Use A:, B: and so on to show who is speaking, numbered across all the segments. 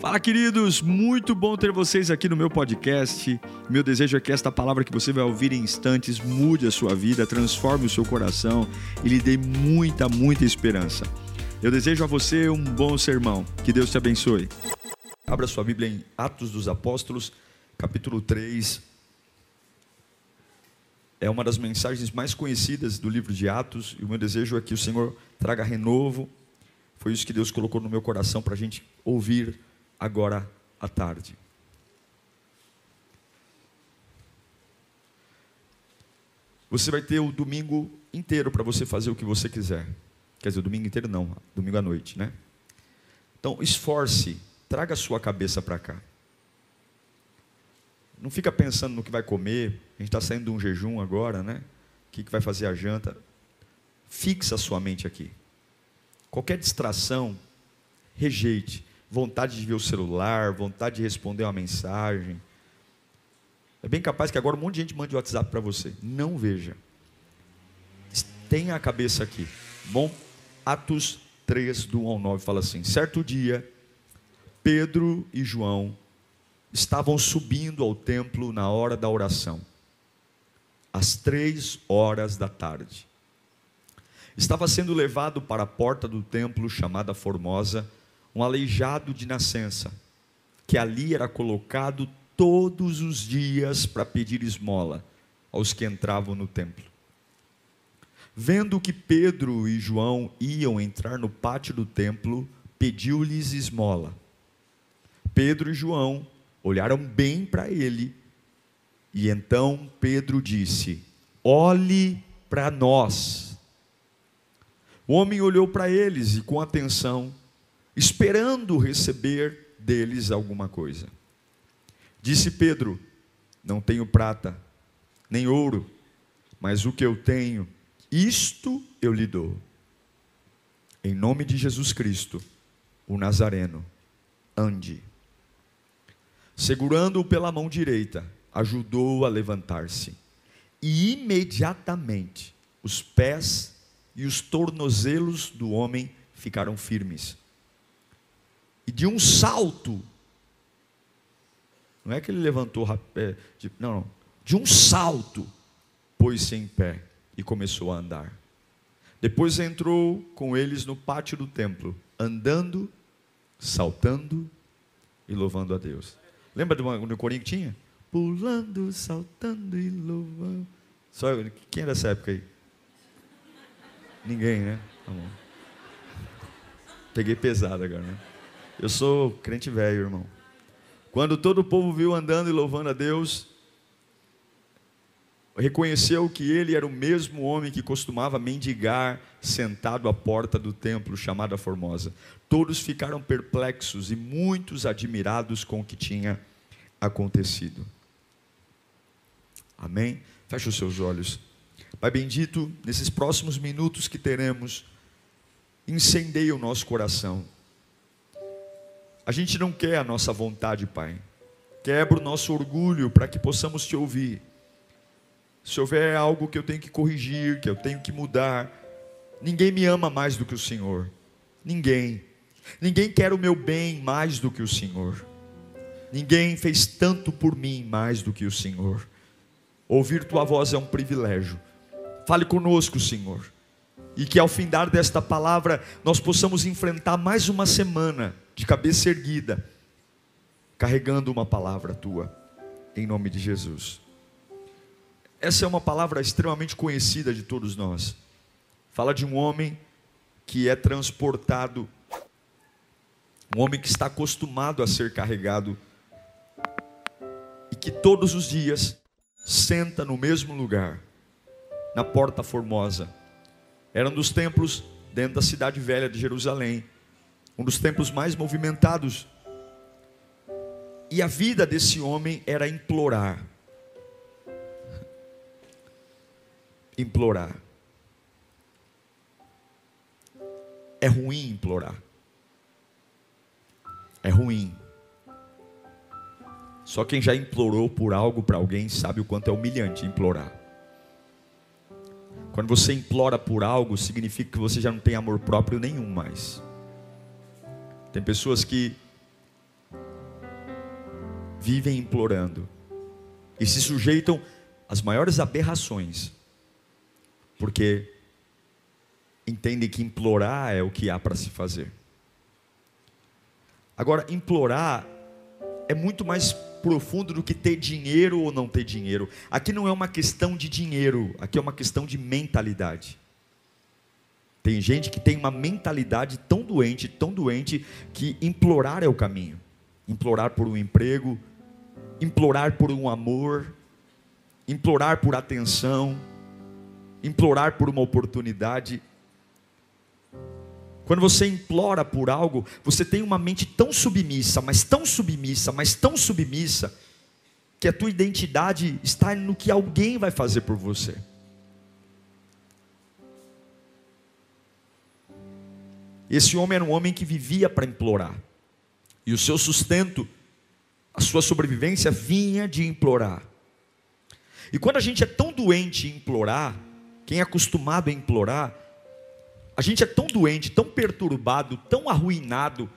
A: Fala, queridos! Muito bom ter vocês aqui no meu podcast. Meu desejo é que esta palavra que você vai ouvir em instantes mude a sua vida, transforme o seu coração e lhe dê muita, muita esperança. Eu desejo a você um bom sermão. Que Deus te abençoe. Abra sua Bíblia em Atos dos Apóstolos, capítulo 3. É uma das mensagens mais conhecidas do livro de Atos, e o meu desejo é que o Senhor traga renovo. Foi isso que Deus colocou no meu coração para a gente ouvir agora à tarde. Você vai ter o domingo inteiro para você fazer o que você quiser. Quer dizer, o domingo inteiro não, domingo à noite, né? Então, esforce, traga a sua cabeça para cá. Não fica pensando no que vai comer. A gente está saindo de um jejum agora, né? O que, que vai fazer a janta? Fixa a sua mente aqui. Qualquer distração, rejeite vontade de ver o celular, vontade de responder uma mensagem. É bem capaz que agora um monte de gente mande WhatsApp para você. Não veja. Tenha a cabeça aqui. Bom, Atos 3, do 1 ao 9, fala assim: Certo dia, Pedro e João estavam subindo ao templo na hora da oração, às três horas da tarde. Estava sendo levado para a porta do templo chamada Formosa um aleijado de nascença, que ali era colocado todos os dias para pedir esmola aos que entravam no templo. Vendo que Pedro e João iam entrar no pátio do templo, pediu-lhes esmola. Pedro e João olharam bem para ele, e então Pedro disse: Olhe para nós. O homem olhou para eles e, com atenção, esperando receber deles alguma coisa. Disse Pedro: Não tenho prata, nem ouro, mas o que eu tenho, isto eu lhe dou. Em nome de Jesus Cristo, o Nazareno, ande. Segurando-o pela mão direita, ajudou-o a levantar-se. E imediatamente os pés e os tornozelos do homem ficaram firmes e de um salto, não é que ele levantou, é, de, não, não, de um salto, pôs-se em pé e começou a andar. Depois entrou com eles no pátio do templo, andando, saltando e louvando a Deus. Lembra do, do corinho que tinha? Pulando, saltando e louvando. Só, quem era dessa época aí? Ninguém, né? Tá bom. Peguei pesado agora, né? Eu sou crente velho, irmão. Quando todo o povo viu andando e louvando a Deus, reconheceu que ele era o mesmo homem que costumava mendigar sentado à porta do templo chamada Formosa. Todos ficaram perplexos e muitos admirados com o que tinha acontecido. Amém? Feche os seus olhos. Pai bendito, nesses próximos minutos que teremos, incendeia o nosso coração a gente não quer a nossa vontade, Pai. Quebra o nosso orgulho para que possamos te ouvir. Se houver algo que eu tenho que corrigir, que eu tenho que mudar, ninguém me ama mais do que o Senhor. Ninguém. Ninguém quer o meu bem mais do que o Senhor. Ninguém fez tanto por mim mais do que o Senhor. Ouvir tua voz é um privilégio. Fale conosco, Senhor. E que ao findar desta palavra nós possamos enfrentar mais uma semana de cabeça erguida, carregando uma palavra tua, em nome de Jesus. Essa é uma palavra extremamente conhecida de todos nós. Fala de um homem que é transportado, um homem que está acostumado a ser carregado e que todos os dias senta no mesmo lugar, na Porta Formosa. Era um dos templos dentro da cidade velha de Jerusalém um dos templos mais movimentados. E a vida desse homem era implorar. Implorar. É ruim implorar. É ruim. Só quem já implorou por algo para alguém sabe o quanto é humilhante implorar. Quando você implora por algo, significa que você já não tem amor próprio nenhum mais. Tem pessoas que vivem implorando e se sujeitam às maiores aberrações, porque entendem que implorar é o que há para se fazer. Agora, implorar é muito mais profundo do que ter dinheiro ou não ter dinheiro. Aqui não é uma questão de dinheiro, aqui é uma questão de mentalidade. Tem gente que tem uma mentalidade tão doente, tão doente, que implorar é o caminho. Implorar por um emprego, implorar por um amor, implorar por atenção, implorar por uma oportunidade. Quando você implora por algo, você tem uma mente tão submissa, mas tão submissa, mas tão submissa, que a tua identidade está no que alguém vai fazer por você. Esse homem era um homem que vivia para implorar. E o seu sustento, a sua sobrevivência vinha de implorar. E quando a gente é tão doente em implorar, quem é acostumado a implorar, a gente é tão doente, tão perturbado, tão arruinado,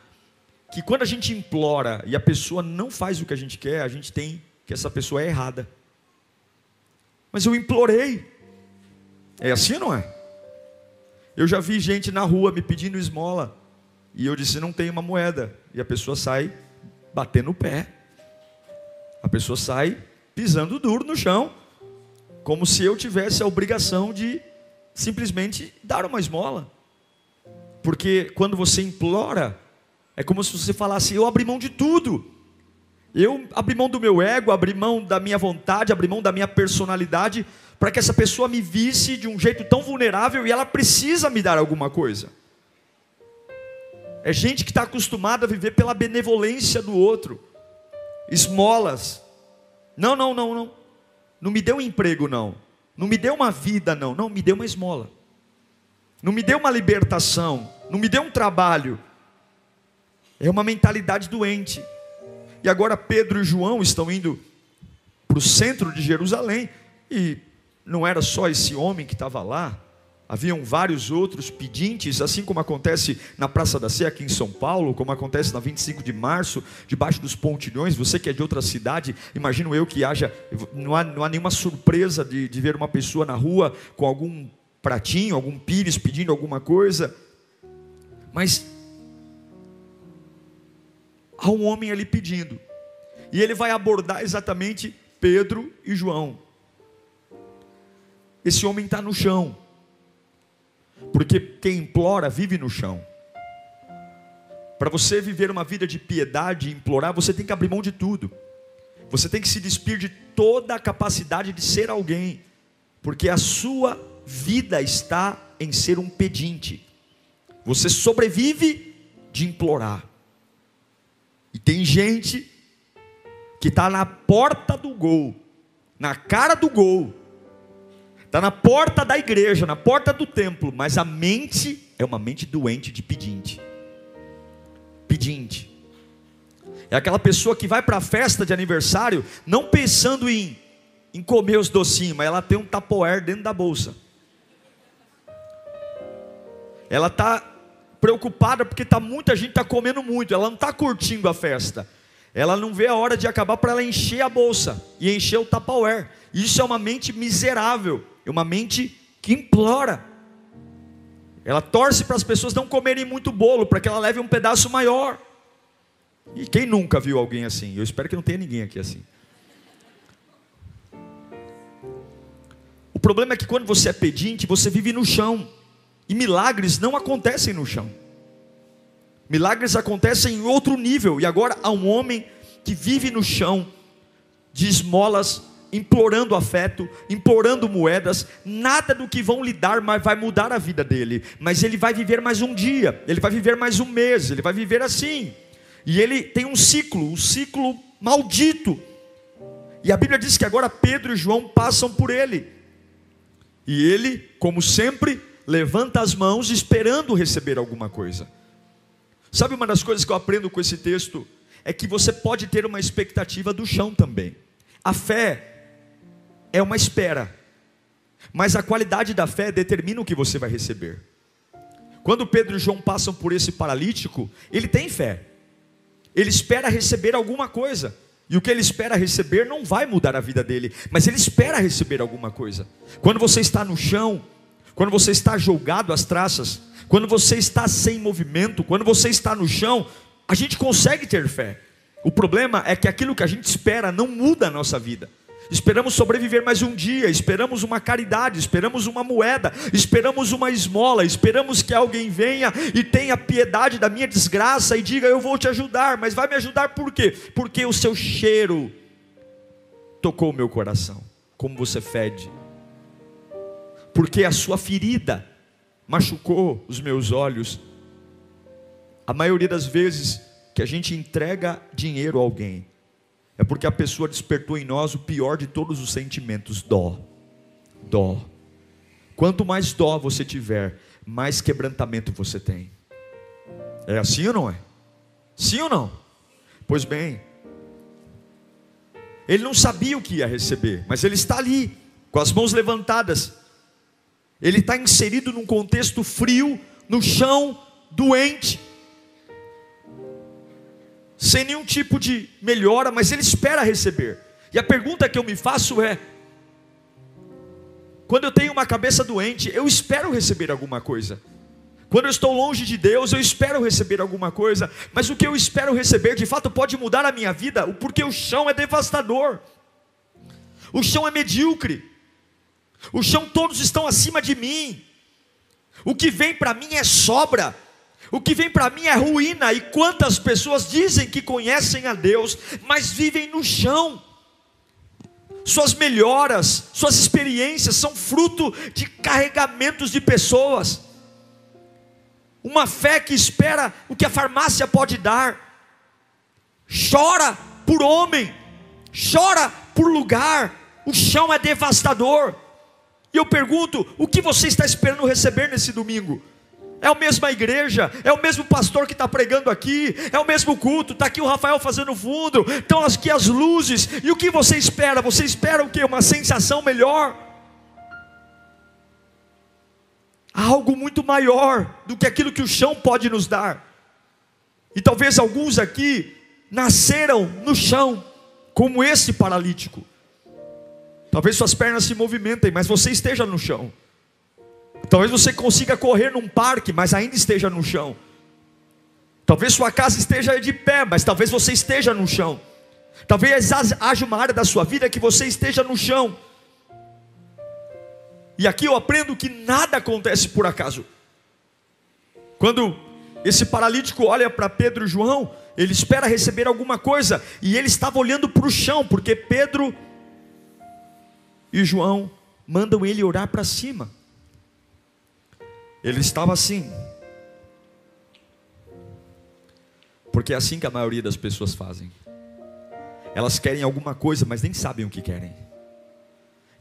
A: que quando a gente implora e a pessoa não faz o que a gente quer, a gente tem que essa pessoa é errada. Mas eu implorei. É assim, não é? Eu já vi gente na rua me pedindo esmola. E eu disse: não tem uma moeda. E a pessoa sai batendo o pé. A pessoa sai pisando duro no chão. Como se eu tivesse a obrigação de simplesmente dar uma esmola. Porque quando você implora, é como se você falasse: Eu abri mão de tudo. Eu abri mão do meu ego, abri mão da minha vontade, abri mão da minha personalidade, para que essa pessoa me visse de um jeito tão vulnerável e ela precisa me dar alguma coisa. É gente que está acostumada a viver pela benevolência do outro, esmolas. Não, não, não, não. Não me deu um emprego, não. Não me deu uma vida, não. Não, me deu uma esmola. Não me deu uma libertação. Não me deu um trabalho. É uma mentalidade doente. E agora Pedro e João estão indo para o centro de Jerusalém. E não era só esse homem que estava lá. Haviam vários outros pedintes, assim como acontece na Praça da Sé aqui em São Paulo, como acontece na 25 de março, debaixo dos pontilhões. Você que é de outra cidade, imagino eu que haja, não há, não há nenhuma surpresa de, de ver uma pessoa na rua com algum pratinho, algum pires pedindo alguma coisa. Mas há um homem ali pedindo, e ele vai abordar exatamente Pedro e João. Esse homem está no chão. Porque quem implora vive no chão. Para você viver uma vida de piedade e implorar, você tem que abrir mão de tudo. Você tem que se despir de toda a capacidade de ser alguém, porque a sua vida está em ser um pedinte. Você sobrevive de implorar. E tem gente que está na porta do gol, na cara do gol, Está na porta da igreja, na porta do templo, mas a mente é uma mente doente de pedinte. Pedinte. É aquela pessoa que vai para a festa de aniversário não pensando em, em comer os docinhos, mas ela tem um tapoer dentro da bolsa. Ela está preocupada porque tá muita gente está comendo muito, ela não está curtindo a festa. Ela não vê a hora de acabar para ela encher a bolsa e encher o tapoer. Isso é uma mente miserável é uma mente que implora. Ela torce para as pessoas não comerem muito bolo, para que ela leve um pedaço maior. E quem nunca viu alguém assim? Eu espero que não tenha ninguém aqui assim. O problema é que quando você é pedinte, você vive no chão. E milagres não acontecem no chão. Milagres acontecem em outro nível. E agora há um homem que vive no chão de esmolas implorando afeto, implorando moedas, nada do que vão lhe dar vai mudar a vida dele, mas ele vai viver mais um dia, ele vai viver mais um mês, ele vai viver assim, e ele tem um ciclo, um ciclo maldito, e a Bíblia diz que agora Pedro e João passam por ele, e ele, como sempre, levanta as mãos esperando receber alguma coisa. Sabe uma das coisas que eu aprendo com esse texto? É que você pode ter uma expectativa do chão também. A fé é uma espera, mas a qualidade da fé determina o que você vai receber. Quando Pedro e João passam por esse paralítico, ele tem fé, ele espera receber alguma coisa, E o que ele espera receber não vai mudar a vida dele, mas ele espera receber alguma coisa. Quando você está no chão, quando você está jogado às traças, quando você está sem movimento, quando você está no chão, a gente consegue ter fé. O problema é que aquilo que a gente espera não muda a nossa vida. Esperamos sobreviver mais um dia, esperamos uma caridade, esperamos uma moeda, esperamos uma esmola, esperamos que alguém venha e tenha piedade da minha desgraça e diga: Eu vou te ajudar, mas vai me ajudar por quê? Porque o seu cheiro tocou o meu coração, como você fede, porque a sua ferida machucou os meus olhos. A maioria das vezes que a gente entrega dinheiro a alguém, é porque a pessoa despertou em nós o pior de todos os sentimentos: dó. Dó. Quanto mais dó você tiver, mais quebrantamento você tem. É assim ou não é? Sim ou não? Pois bem, ele não sabia o que ia receber, mas ele está ali, com as mãos levantadas. Ele está inserido num contexto frio, no chão, doente sem nenhum tipo de melhora, mas ele espera receber. E a pergunta que eu me faço é: quando eu tenho uma cabeça doente, eu espero receber alguma coisa. Quando eu estou longe de Deus, eu espero receber alguma coisa, mas o que eu espero receber de fato pode mudar a minha vida, porque o chão é devastador, o chão é medíocre, o chão todos estão acima de mim, o que vem para mim é sobra, o que vem para mim é ruína, e quantas pessoas dizem que conhecem a Deus, mas vivem no chão. Suas melhoras, suas experiências são fruto de carregamentos de pessoas. Uma fé que espera o que a farmácia pode dar. Chora por homem, chora por lugar. O chão é devastador. E eu pergunto: o que você está esperando receber nesse domingo? É a mesma igreja, é o mesmo pastor que está pregando aqui, é o mesmo culto, está aqui o Rafael fazendo fundo, estão aqui as luzes, e o que você espera? Você espera o que? Uma sensação melhor? Algo muito maior do que aquilo que o chão pode nos dar. E talvez alguns aqui nasceram no chão, como esse paralítico. Talvez suas pernas se movimentem, mas você esteja no chão. Talvez você consiga correr num parque, mas ainda esteja no chão. Talvez sua casa esteja de pé, mas talvez você esteja no chão. Talvez haja uma área da sua vida que você esteja no chão. E aqui eu aprendo que nada acontece por acaso. Quando esse paralítico olha para Pedro e João, ele espera receber alguma coisa, e ele estava olhando para o chão, porque Pedro e João mandam ele orar para cima. Ele estava assim. Porque é assim que a maioria das pessoas fazem. Elas querem alguma coisa, mas nem sabem o que querem.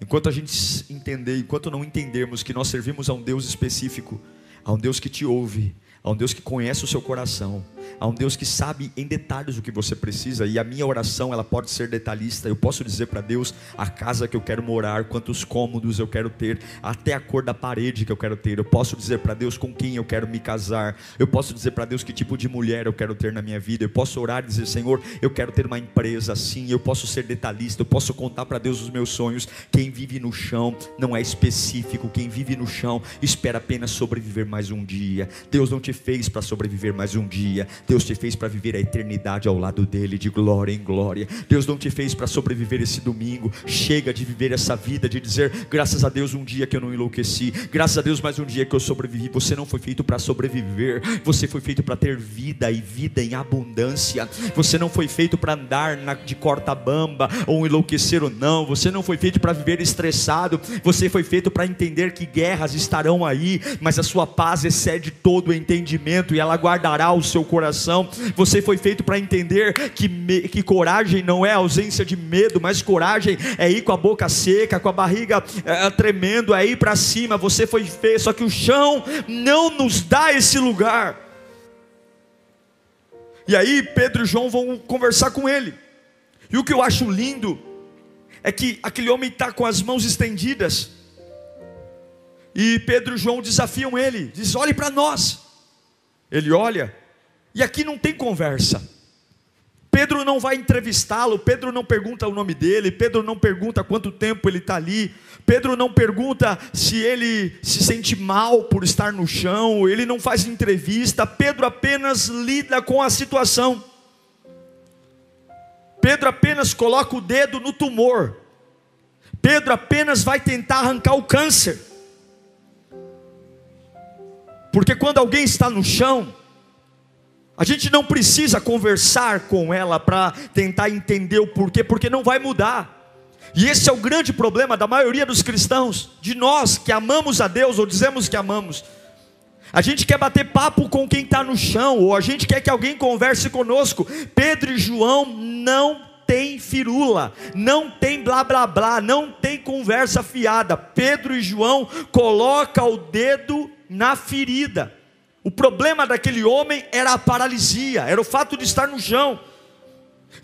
A: Enquanto a gente entender, enquanto não entendermos que nós servimos a um Deus específico, a um Deus que te ouve, a um Deus que conhece o seu coração, a um Deus que sabe em detalhes o que você precisa, e a minha oração ela pode ser detalhista. Eu posso dizer para Deus a casa que eu quero morar, quantos cômodos eu quero ter, até a cor da parede que eu quero ter. Eu posso dizer para Deus com quem eu quero me casar. Eu posso dizer para Deus que tipo de mulher eu quero ter na minha vida. Eu posso orar e dizer, Senhor, eu quero ter uma empresa assim. Eu posso ser detalhista. Eu posso contar para Deus os meus sonhos. Quem vive no chão não é específico. Quem vive no chão espera apenas sobreviver mais um dia. Deus não te fez para sobreviver mais um dia. Deus te fez para viver a eternidade ao lado dele, de glória em glória. Deus não te fez para sobreviver esse domingo. Chega de viver essa vida, de dizer, graças a Deus, um dia que eu não enlouqueci, graças a Deus, mais um dia que eu sobrevivi. Você não foi feito para sobreviver, você foi feito para ter vida e vida em abundância. Você não foi feito para andar na, de corta-bamba ou enlouquecer ou não. Você não foi feito para viver estressado. Você foi feito para entender que guerras estarão aí, mas a sua paz excede todo o entendimento e ela guardará o seu coração coração. Você foi feito para entender que, me, que coragem não é ausência de medo, mas coragem é ir com a boca seca, com a barriga é, tremendo, é ir para cima. Você foi feito, só que o chão não nos dá esse lugar. E aí Pedro e João vão conversar com ele. E o que eu acho lindo é que aquele homem está com as mãos estendidas. E Pedro e João desafiam ele, diz: olhe para nós. Ele olha, e aqui não tem conversa. Pedro não vai entrevistá-lo, Pedro não pergunta o nome dele, Pedro não pergunta quanto tempo ele está ali, Pedro não pergunta se ele se sente mal por estar no chão, ele não faz entrevista, Pedro apenas lida com a situação. Pedro apenas coloca o dedo no tumor, Pedro apenas vai tentar arrancar o câncer, porque quando alguém está no chão, a gente não precisa conversar com ela para tentar entender o porquê, porque não vai mudar. E esse é o grande problema da maioria dos cristãos, de nós que amamos a Deus ou dizemos que amamos. A gente quer bater papo com quem está no chão, ou a gente quer que alguém converse conosco. Pedro e João não tem firula, não tem blá blá blá, não tem conversa fiada. Pedro e João coloca o dedo na ferida. O problema daquele homem era a paralisia, era o fato de estar no chão.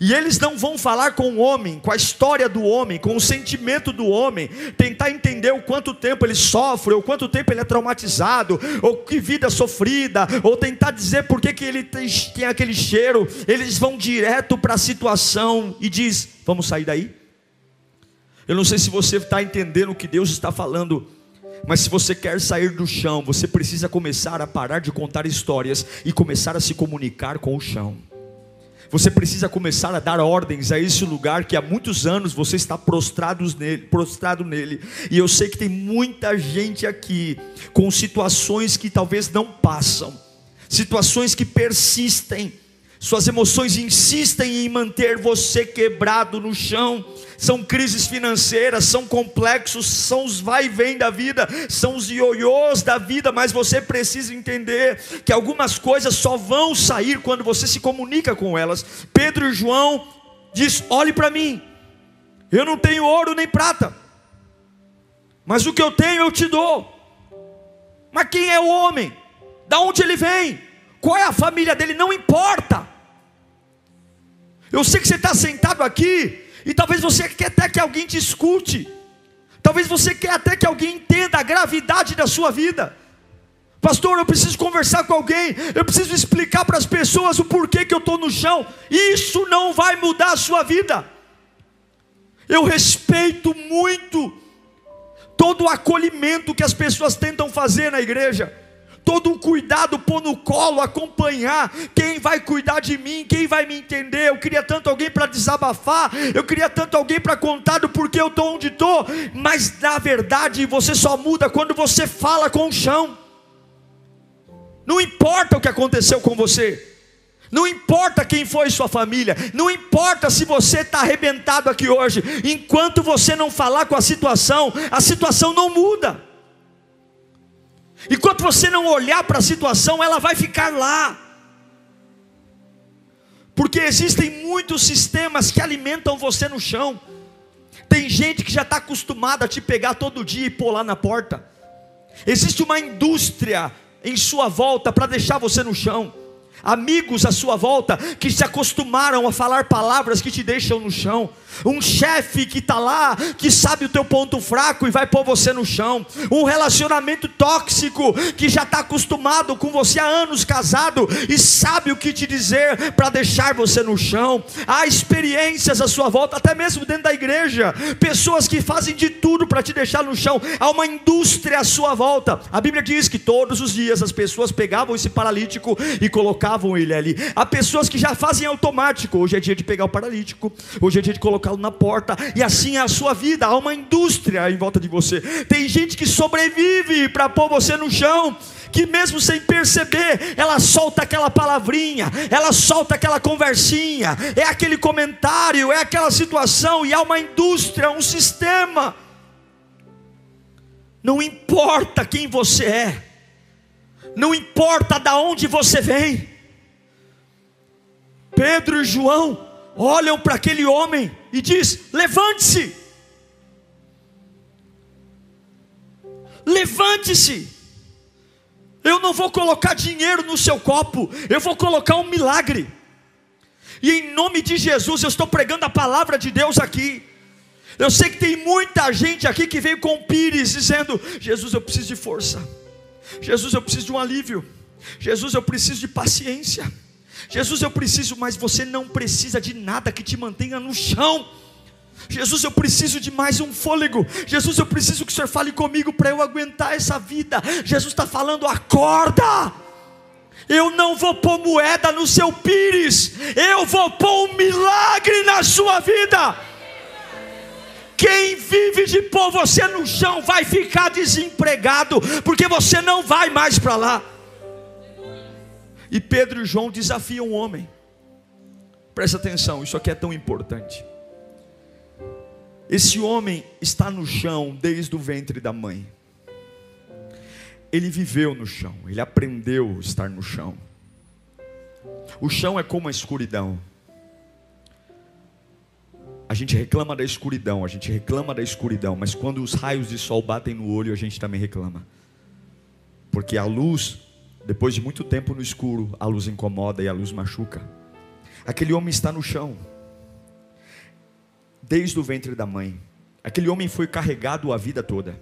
A: E eles não vão falar com o homem, com a história do homem, com o sentimento do homem, tentar entender o quanto tempo ele sofre, ou quanto tempo ele é traumatizado, ou que vida sofrida, ou tentar dizer por que, que ele tem, tem aquele cheiro. Eles vão direto para a situação e diz: Vamos sair daí? Eu não sei se você está entendendo o que Deus está falando mas se você quer sair do chão, você precisa começar a parar de contar histórias e começar a se comunicar com o chão. Você precisa começar a dar ordens a esse lugar que há muitos anos você está prostrado nele, prostrado nele. E eu sei que tem muita gente aqui com situações que talvez não passam, situações que persistem. Suas emoções insistem em manter você quebrado no chão são crises financeiras, são complexos, são os vai e vem da vida, são os ioiôs da vida, mas você precisa entender que algumas coisas só vão sair quando você se comunica com elas. Pedro e João diz: "Olhe para mim. Eu não tenho ouro nem prata, mas o que eu tenho eu te dou." Mas quem é o homem? Da onde ele vem? Qual é a família dele? Não importa. Eu sei que você está sentado aqui e talvez você quer até que alguém te escute. Talvez você quer até que alguém entenda a gravidade da sua vida. Pastor, eu preciso conversar com alguém, eu preciso explicar para as pessoas o porquê que eu estou no chão. Isso não vai mudar a sua vida. Eu respeito muito todo o acolhimento que as pessoas tentam fazer na igreja todo um cuidado, pôr no colo, acompanhar. Quem vai cuidar de mim? Quem vai me entender? Eu queria tanto alguém para desabafar, eu queria tanto alguém para contar do porquê eu estou onde estou, mas na verdade você só muda quando você fala com o chão. Não importa o que aconteceu com você. Não importa quem foi sua família, não importa se você está arrebentado aqui hoje, enquanto você não falar com a situação, a situação não muda. Enquanto você não olhar para a situação, ela vai ficar lá. Porque existem muitos sistemas que alimentam você no chão. Tem gente que já está acostumada a te pegar todo dia e pôr lá na porta. Existe uma indústria em sua volta para deixar você no chão amigos à sua volta que se acostumaram a falar palavras que te deixam no chão, um chefe que está lá, que sabe o teu ponto fraco e vai pôr você no chão, um relacionamento tóxico que já está acostumado com você há anos casado e sabe o que te dizer para deixar você no chão. Há experiências à sua volta, até mesmo dentro da igreja, pessoas que fazem de tudo para te deixar no chão. Há uma indústria à sua volta. A Bíblia diz que todos os dias as pessoas pegavam esse paralítico e colocavam ele ali. Há pessoas que já fazem automático. Hoje é dia de pegar o paralítico, hoje é dia de colocá-lo na porta, e assim é a sua vida. Há uma indústria em volta de você. Tem gente que sobrevive para pôr você no chão que mesmo sem perceber, ela solta aquela palavrinha, ela solta aquela conversinha, é aquele comentário, é aquela situação, e há uma indústria, um sistema. Não importa quem você é, não importa de onde você vem. Pedro e João olham para aquele homem e diz: "Levante-se". Levante-se. Eu não vou colocar dinheiro no seu copo, eu vou colocar um milagre. E em nome de Jesus, eu estou pregando a palavra de Deus aqui. Eu sei que tem muita gente aqui que veio com pires dizendo: Jesus, eu preciso de força. Jesus, eu preciso de um alívio. Jesus, eu preciso de paciência. Jesus, eu preciso, mas você não precisa de nada que te mantenha no chão. Jesus, eu preciso de mais um fôlego. Jesus, eu preciso que o Senhor fale comigo para eu aguentar essa vida. Jesus está falando, acorda. Eu não vou pôr moeda no seu pires, eu vou pôr um milagre na sua vida. Quem vive de pôr você no chão vai ficar desempregado, porque você não vai mais para lá. E Pedro e João desafiam o homem. Presta atenção, isso aqui é tão importante. Esse homem está no chão desde o ventre da mãe. Ele viveu no chão, ele aprendeu a estar no chão. O chão é como a escuridão. A gente reclama da escuridão, a gente reclama da escuridão, mas quando os raios de sol batem no olho, a gente também reclama. Porque a luz, depois de muito tempo no escuro, a luz incomoda e a luz machuca. Aquele homem está no chão desde o ventre da mãe. Aquele homem foi carregado a vida toda.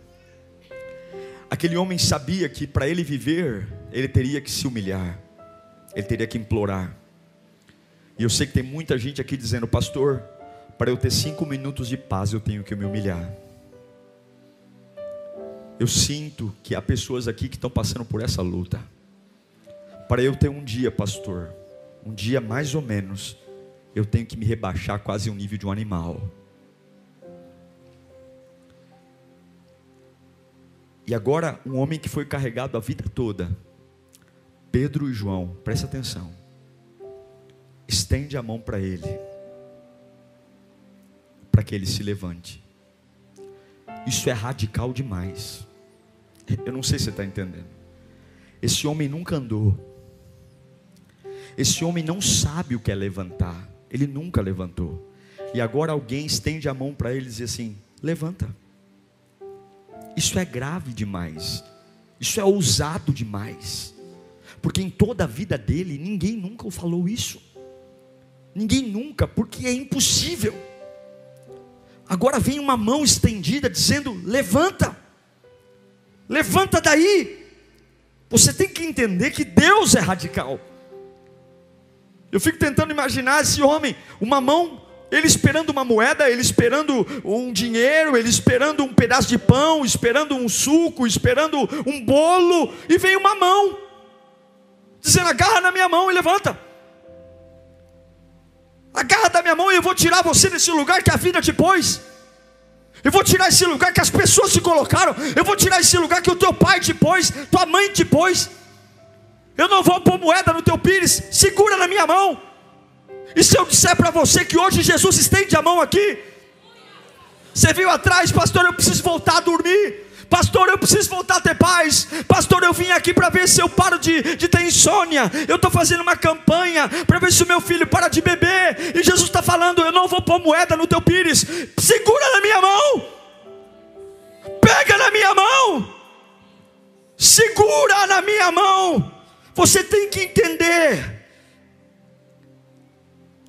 A: Aquele homem sabia que para ele viver, ele teria que se humilhar, ele teria que implorar. E eu sei que tem muita gente aqui dizendo, pastor, para eu ter cinco minutos de paz eu tenho que me humilhar. Eu sinto que há pessoas aqui que estão passando por essa luta. Para eu ter um dia, pastor, um dia mais ou menos, eu tenho que me rebaixar quase ao nível de um animal. E agora, um homem que foi carregado a vida toda, Pedro e João, presta atenção, estende a mão para ele, para que ele se levante. Isso é radical demais. Eu não sei se você está entendendo. Esse homem nunca andou. Esse homem não sabe o que é levantar. Ele nunca levantou. E agora alguém estende a mão para ele e diz assim: levanta. Isso é grave demais. Isso é ousado demais. Porque em toda a vida dele, ninguém nunca falou isso. Ninguém nunca, porque é impossível. Agora vem uma mão estendida dizendo: levanta, levanta daí. Você tem que entender que Deus é radical. Eu fico tentando imaginar esse homem, uma mão, ele esperando uma moeda, ele esperando um dinheiro, ele esperando um pedaço de pão, esperando um suco, esperando um bolo, e vem uma mão, dizendo: agarra na minha mão e levanta. Agarra da minha mão e eu vou tirar você desse lugar que a vida te pôs. Eu vou tirar esse lugar que as pessoas te colocaram. Eu vou tirar esse lugar que o teu pai te pôs, tua mãe te pôs. Eu não vou pôr moeda no teu pires, segura na minha mão. E se eu disser para você que hoje Jesus estende a mão aqui, você viu atrás, pastor, eu preciso voltar a dormir. Pastor, eu preciso voltar a ter paz. Pastor, eu vim aqui para ver se eu paro de, de ter insônia. Eu estou fazendo uma campanha para ver se o meu filho para de beber. E Jesus está falando: Eu não vou pôr moeda no teu pires. Segura na minha mão. Pega na minha mão. Segura na minha mão. Você tem que entender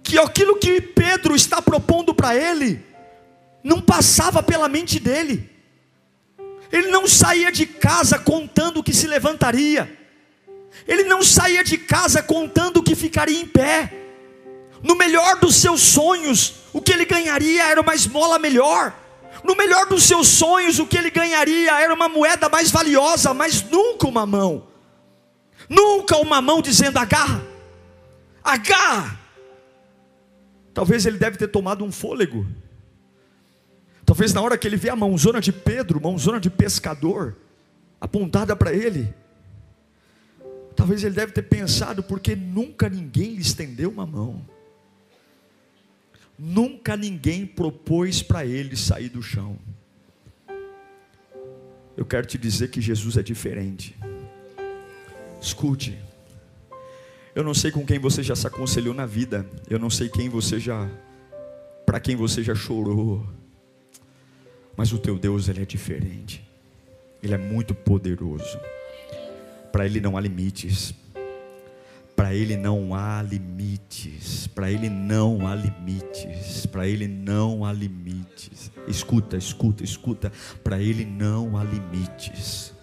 A: que aquilo que Pedro está propondo para ele não passava pela mente dele. Ele não saía de casa contando que se levantaria. Ele não saía de casa contando que ficaria em pé. No melhor dos seus sonhos, o que ele ganharia era uma esmola melhor. No melhor dos seus sonhos, o que ele ganharia era uma moeda mais valiosa, mas nunca uma mão. Nunca uma mão dizendo agarra, agarra. Talvez ele deve ter tomado um fôlego. Talvez na hora que ele vê a mãozona de Pedro, mãozona de pescador, apontada para ele, talvez ele deve ter pensado, porque nunca ninguém lhe estendeu uma mão. Nunca ninguém propôs para ele sair do chão. Eu quero te dizer que Jesus é diferente. Escute. Eu não sei com quem você já se aconselhou na vida. Eu não sei quem você já para quem você já chorou. Mas o teu Deus ele é diferente. Ele é muito poderoso. Para ele não há limites. Para ele não há limites. Para ele não há limites. Para ele não há limites. Escuta, escuta, escuta. Para ele não há limites.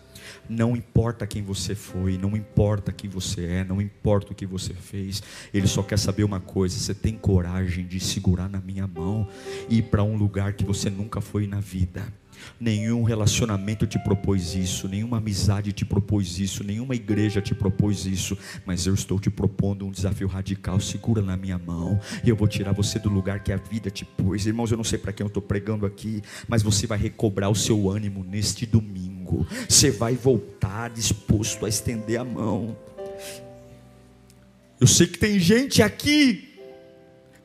A: Não importa quem você foi, não importa quem você é, não importa o que você fez. Ele só quer saber uma coisa: você tem coragem de segurar na minha mão e ir para um lugar que você nunca foi na vida. Nenhum relacionamento te propôs isso, nenhuma amizade te propôs isso, nenhuma igreja te propôs isso, mas eu estou te propondo um desafio radical. Segura na minha mão e eu vou tirar você do lugar que a vida te pôs. Irmãos, eu não sei para quem eu estou pregando aqui, mas você vai recobrar o seu ânimo neste domingo. Você vai voltar disposto a estender a mão. Eu sei que tem gente aqui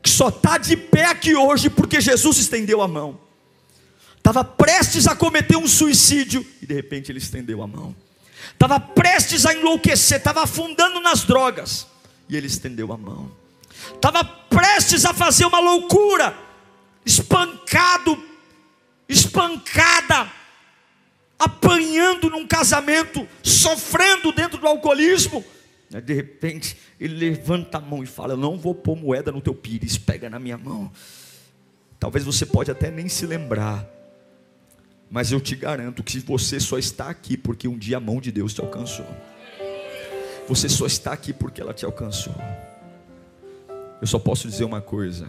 A: que só está de pé aqui hoje porque Jesus estendeu a mão estava prestes a cometer um suicídio e de repente ele estendeu a mão. Estava prestes a enlouquecer, estava afundando nas drogas e ele estendeu a mão. Estava prestes a fazer uma loucura, espancado, espancada, apanhando num casamento, sofrendo dentro do alcoolismo. De repente, ele levanta a mão e fala: Eu não vou pôr moeda no teu pires, pega na minha mão. Talvez você pode até nem se lembrar, mas eu te garanto que você só está aqui porque um dia a mão de Deus te alcançou. Você só está aqui porque ela te alcançou. Eu só posso dizer uma coisa: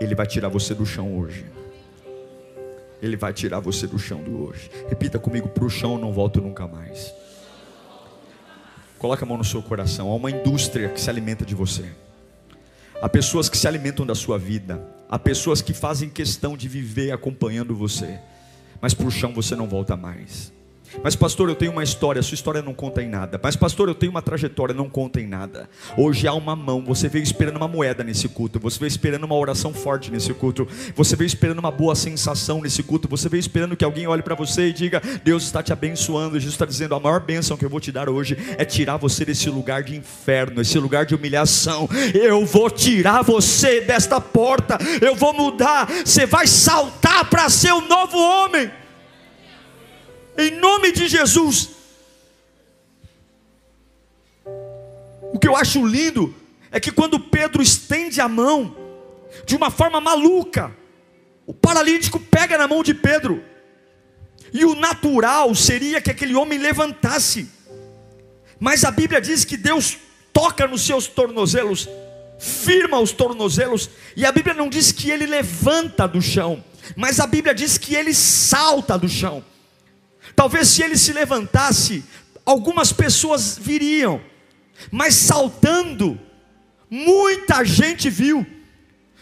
A: Ele vai tirar você do chão hoje. Ele vai tirar você do chão do hoje. Repita comigo: para o chão não volto nunca mais. Coloque a mão no seu coração. Há uma indústria que se alimenta de você. Há pessoas que se alimentam da sua vida. Há pessoas que fazem questão de viver acompanhando você. Mas para o chão você não volta mais. Mas, pastor, eu tenho uma história, sua história não conta em nada. Mas, pastor, eu tenho uma trajetória, não conta em nada. Hoje há uma mão, você veio esperando uma moeda nesse culto, você veio esperando uma oração forte nesse culto, você veio esperando uma boa sensação nesse culto, você veio esperando que alguém olhe para você e diga: Deus está te abençoando. Jesus está dizendo: a maior bênção que eu vou te dar hoje é tirar você desse lugar de inferno, esse lugar de humilhação. Eu vou tirar você desta porta, eu vou mudar. Você vai saltar para ser um novo homem em nome de Jesus. O que eu acho lindo é que quando Pedro estende a mão, de uma forma maluca, o paralítico pega na mão de Pedro, e o natural seria que aquele homem levantasse, mas a Bíblia diz que Deus toca nos seus tornozelos, firma os tornozelos, e a Bíblia não diz que ele levanta do chão, mas a Bíblia diz que ele salta do chão. Talvez se ele se levantasse, algumas pessoas viriam, mas saltando, muita gente viu,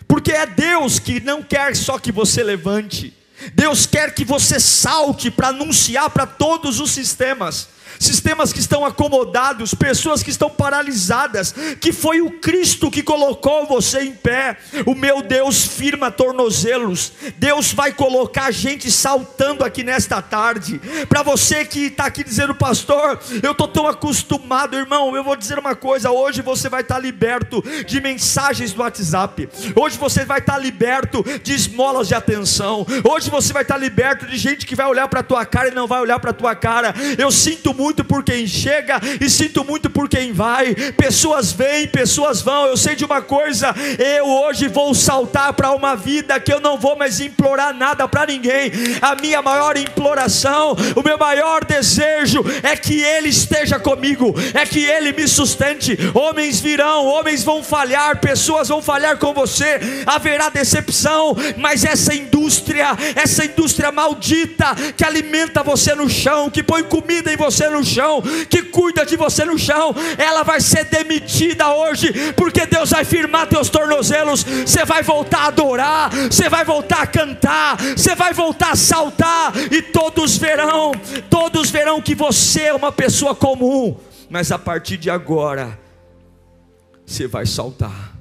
A: porque é Deus que não quer só que você levante, Deus quer que você salte para anunciar para todos os sistemas sistemas que estão acomodados, pessoas que estão paralisadas, que foi o Cristo que colocou você em pé. O meu Deus firma tornozelos. Deus vai colocar gente saltando aqui nesta tarde. Para você que está aqui dizendo, pastor, eu estou tão acostumado, irmão. Eu vou dizer uma coisa: hoje você vai estar tá liberto de mensagens do WhatsApp. Hoje você vai estar tá liberto de esmolas de atenção. Hoje você vai estar tá liberto de gente que vai olhar para tua cara e não vai olhar para tua cara. Eu sinto muito muito por quem chega e sinto muito por quem vai. Pessoas vêm, pessoas vão. Eu sei de uma coisa: eu hoje vou saltar para uma vida que eu não vou mais implorar nada para ninguém. A minha maior imploração, o meu maior desejo é que Ele esteja comigo, é que Ele me sustente. Homens virão, homens vão falhar, pessoas vão falhar com você, haverá decepção, mas essa indústria, essa indústria maldita que alimenta você no chão, que põe comida em você no no chão, que cuida de você no chão, ela vai ser demitida hoje, porque Deus vai firmar teus tornozelos. Você vai voltar a adorar, você vai voltar a cantar, você vai voltar a saltar, e todos verão, todos verão que você é uma pessoa comum, mas a partir de agora, você vai saltar.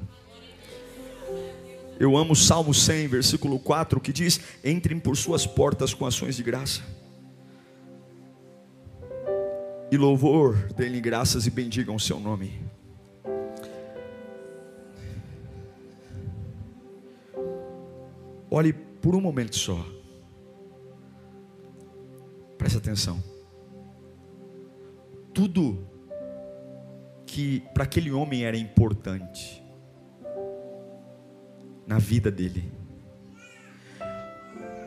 A: Eu amo o Salmo 100, versículo 4, que diz: Entrem por suas portas com ações de graça e louvor, deem-lhe graças e bendigam o seu nome. Olhe por um momento só. Preste atenção. Tudo que para aquele homem era importante na vida dele,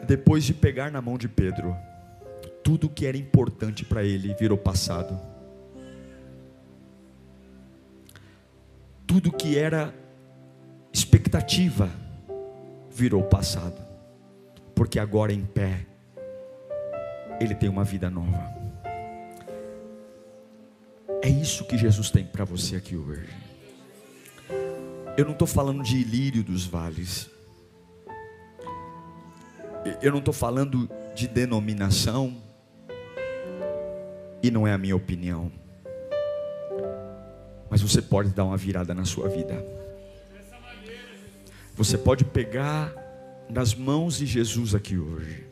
A: depois de pegar na mão de Pedro, tudo que era importante para ele virou passado. Tudo que era expectativa virou passado. Porque agora em pé, ele tem uma vida nova. É isso que Jesus tem para você aqui hoje. Eu não estou falando de ilírio dos vales. Eu não estou falando de denominação. E não é a minha opinião. Mas você pode dar uma virada na sua vida. Você pode pegar nas mãos de Jesus aqui hoje.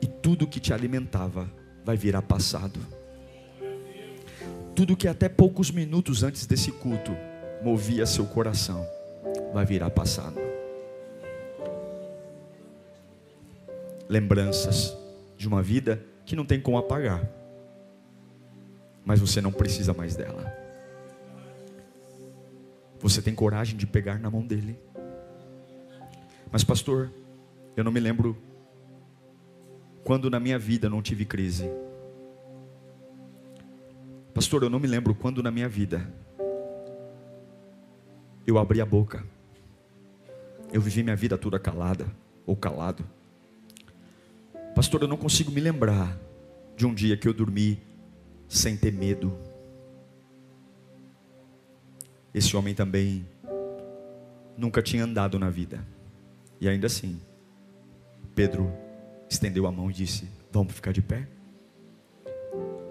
A: E tudo que te alimentava vai virar passado. Tudo que até poucos minutos antes desse culto movia seu coração vai virar passado. Lembranças de uma vida que não tem como apagar, mas você não precisa mais dela. Você tem coragem de pegar na mão dele. Mas, pastor, eu não me lembro quando na minha vida não tive crise. Pastor, eu não me lembro quando na minha vida eu abri a boca. Eu vivi minha vida toda calada ou calado. Pastor, eu não consigo me lembrar de um dia que eu dormi sem ter medo. Esse homem também nunca tinha andado na vida. E ainda assim, Pedro estendeu a mão e disse: Vamos ficar de pé?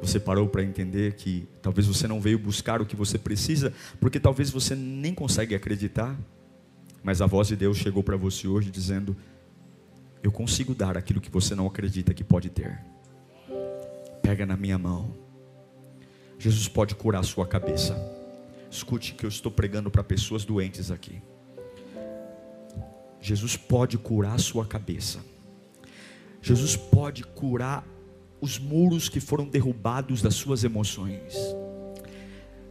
A: Você parou para entender que talvez você não veio buscar o que você precisa, porque talvez você nem consegue acreditar, mas a voz de Deus chegou para você hoje dizendo: Eu consigo dar aquilo que você não acredita que pode ter. Pega na minha mão. Jesus pode curar a sua cabeça. Escute que eu estou pregando para pessoas doentes aqui. Jesus pode curar a sua cabeça. Jesus pode curar os muros que foram derrubados das suas emoções.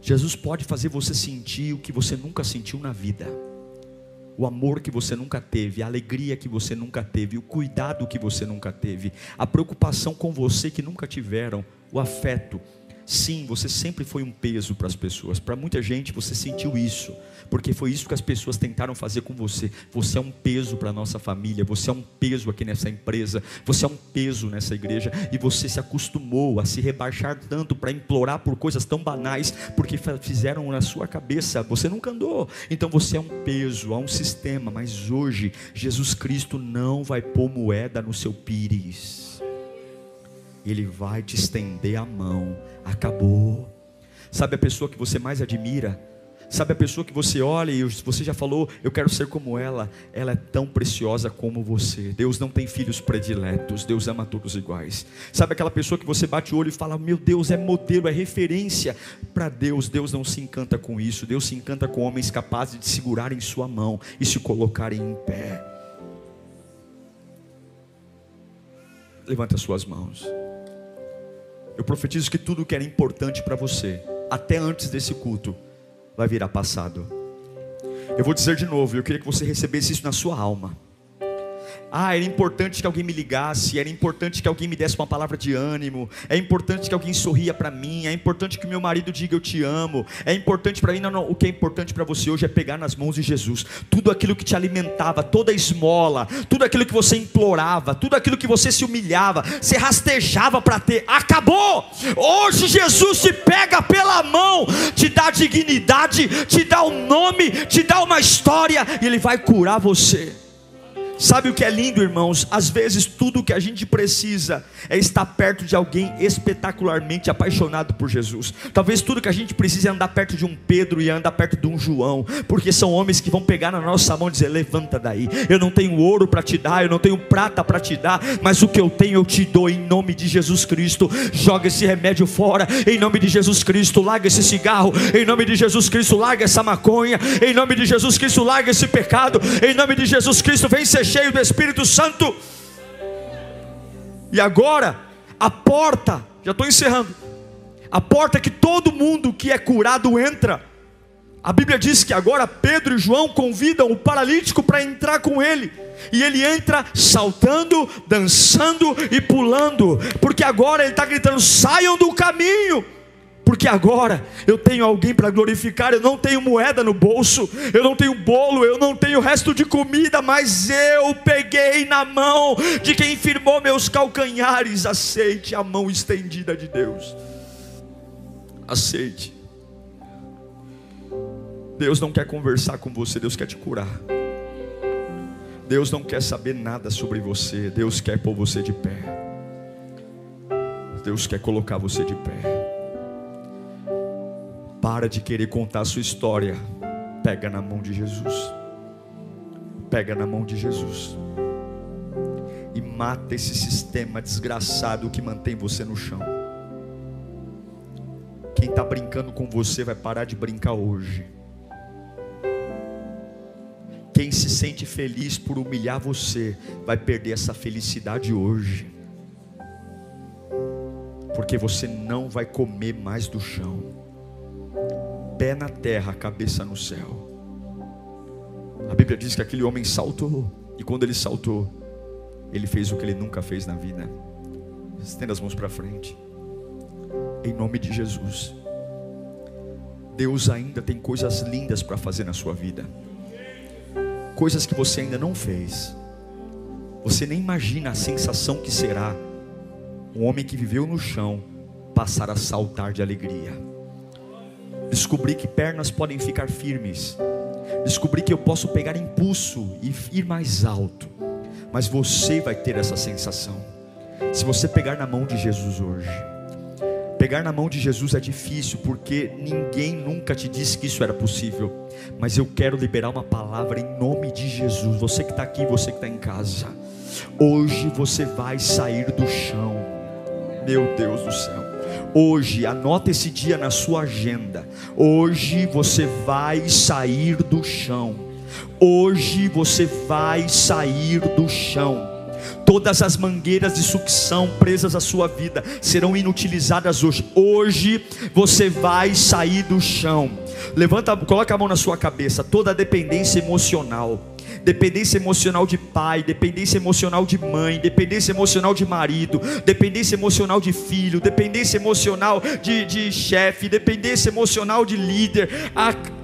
A: Jesus pode fazer você sentir o que você nunca sentiu na vida. O amor que você nunca teve, a alegria que você nunca teve, o cuidado que você nunca teve, a preocupação com você que nunca tiveram, o afeto Sim, você sempre foi um peso para as pessoas. Para muita gente você sentiu isso, porque foi isso que as pessoas tentaram fazer com você. Você é um peso para a nossa família, você é um peso aqui nessa empresa, você é um peso nessa igreja e você se acostumou a se rebaixar tanto para implorar por coisas tão banais, porque fizeram na sua cabeça. Você nunca andou, então você é um peso, há um sistema. Mas hoje Jesus Cristo não vai pôr moeda no seu pires. Ele vai te estender a mão. Acabou. Sabe a pessoa que você mais admira? Sabe a pessoa que você olha e você já falou, eu quero ser como ela, ela é tão preciosa como você. Deus não tem filhos prediletos, Deus ama todos iguais. Sabe aquela pessoa que você bate o olho e fala, meu Deus, é modelo, é referência para Deus. Deus não se encanta com isso, Deus se encanta com homens capazes de segurar em sua mão e se colocarem em pé. Levanta as suas mãos. Eu profetizo que tudo que era importante para você, até antes desse culto, vai virar passado. Eu vou dizer de novo, eu queria que você recebesse isso na sua alma. Ah, era importante que alguém me ligasse, era importante que alguém me desse uma palavra de ânimo, é importante que alguém sorria para mim, é importante que meu marido diga eu te amo, é importante para mim, não, não, o que é importante para você hoje é pegar nas mãos de Jesus, tudo aquilo que te alimentava, toda a esmola, tudo aquilo que você implorava, tudo aquilo que você se humilhava, se rastejava para ter, acabou. Hoje Jesus te pega pela mão, te dá dignidade, te dá um nome, te dá uma história e ele vai curar você. Sabe o que é lindo, irmãos? Às vezes tudo o que a gente precisa é estar perto de alguém espetacularmente apaixonado por Jesus. Talvez tudo que a gente precisa é andar perto de um Pedro e andar perto de um João, porque são homens que vão pegar na nossa mão e dizer: Levanta daí. Eu não tenho ouro para te dar, eu não tenho prata para te dar, mas o que eu tenho eu te dou em nome de Jesus Cristo. Joga esse remédio fora, em nome de Jesus Cristo. Larga esse cigarro, em nome de Jesus Cristo. Larga essa maconha, em nome de Jesus Cristo. Larga esse pecado, em nome de Jesus Cristo. Vem ser cheio do Espírito Santo. E agora, a porta, já estou encerrando, a porta que todo mundo que é curado entra, A Bíblia diz que agora Pedro e João convidam o paralítico para entrar com ele. E ele entra saltando, dançando e pulando, porque agora ele está gritando: saiam do caminho porque agora eu tenho alguém para glorificar. Eu não tenho moeda no bolso, eu não tenho bolo, eu não tenho resto de comida, mas eu peguei na mão de quem firmou meus calcanhares. Aceite a mão estendida de Deus. Aceite. Deus não quer conversar com você, Deus quer te curar. Deus não quer saber nada sobre você, Deus quer pôr você de pé. Deus quer colocar você de pé. Para de querer contar a sua história. Pega na mão de Jesus. Pega na mão de Jesus. E mata esse sistema desgraçado que mantém você no chão. Quem está brincando com você vai parar de brincar hoje. Quem se sente feliz por humilhar você vai perder essa felicidade hoje. Porque você não vai comer mais do chão pé na terra, cabeça no céu. A Bíblia diz que aquele homem saltou, e quando ele saltou, ele fez o que ele nunca fez na vida. Estenda as mãos para frente, em nome de Jesus. Deus ainda tem coisas lindas para fazer na sua vida, coisas que você ainda não fez. Você nem imagina a sensação que será um homem que viveu no chão passar a saltar de alegria. Descobri que pernas podem ficar firmes. Descobri que eu posso pegar impulso e ir mais alto. Mas você vai ter essa sensação. Se você pegar na mão de Jesus hoje. Pegar na mão de Jesus é difícil porque ninguém nunca te disse que isso era possível. Mas eu quero liberar uma palavra em nome de Jesus. Você que está aqui, você que está em casa. Hoje você vai sair do chão. Meu Deus do céu. Hoje, anota esse dia na sua agenda. Hoje você vai sair do chão. Hoje você vai sair do chão. Todas as mangueiras de sucção presas à sua vida serão inutilizadas hoje. Hoje você vai sair do chão. Levanta, coloca a mão na sua cabeça. Toda dependência emocional dependência emocional de pai, dependência emocional de mãe, dependência emocional de marido, dependência emocional de filho, dependência emocional de, de chefe, dependência emocional de líder.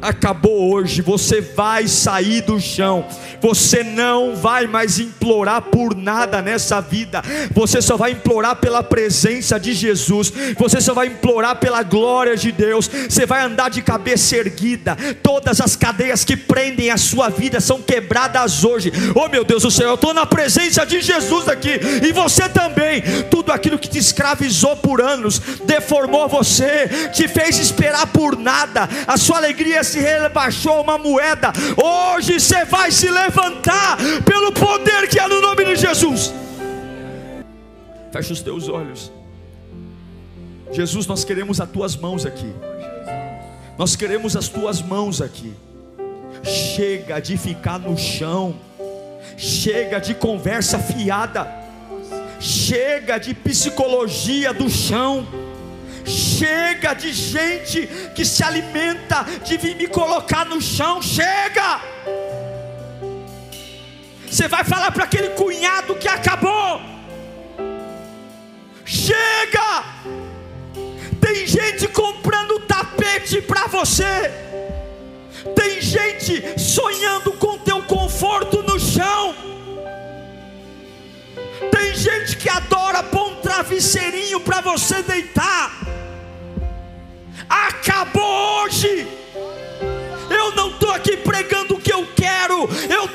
A: acabou hoje, você vai sair do chão, você não vai mais implorar por nada nessa vida, você só vai implorar pela presença de Jesus, você só vai implorar pela glória de Deus, você vai andar de cabeça erguida, todas as cadeias que prendem a sua vida são quebradas hoje. Oh meu Deus do céu, eu estou na presença de Jesus aqui, e você também. Tudo aquilo que te escravizou por anos, deformou você, te fez esperar por nada, a sua alegria se rebaixou uma moeda. Hoje você vai se levantar pelo poder que é no nome de Jesus. Fecha os teus olhos. Jesus, nós queremos as tuas mãos aqui. Nós queremos as tuas mãos aqui. Chega de ficar no chão. Chega de conversa fiada. Chega de psicologia do chão. Chega de gente que se alimenta de vir me colocar no chão. Chega! Você vai falar para aquele cunhado que acabou. Chega! Tem gente comprando tapete para você. Gente sonhando com teu conforto no chão. Tem gente que adora pôr um travesseirinho para você deitar. Acabou hoje. Eu não estou aqui pregando o que eu quero. Eu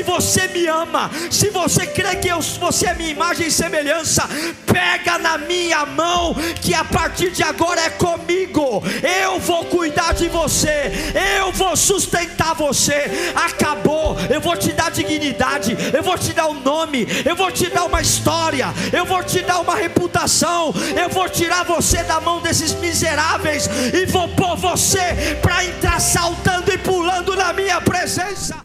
A: se você me ama, se você crê que eu, você é minha imagem e semelhança, pega na minha mão, que a partir de agora é comigo. Eu vou cuidar de você, eu vou sustentar você. Acabou, eu vou te dar dignidade, eu vou te dar um nome, eu vou te dar uma história, eu vou te dar uma reputação, eu vou tirar você da mão desses miseráveis e vou pôr você para entrar saltando e pulando na minha presença.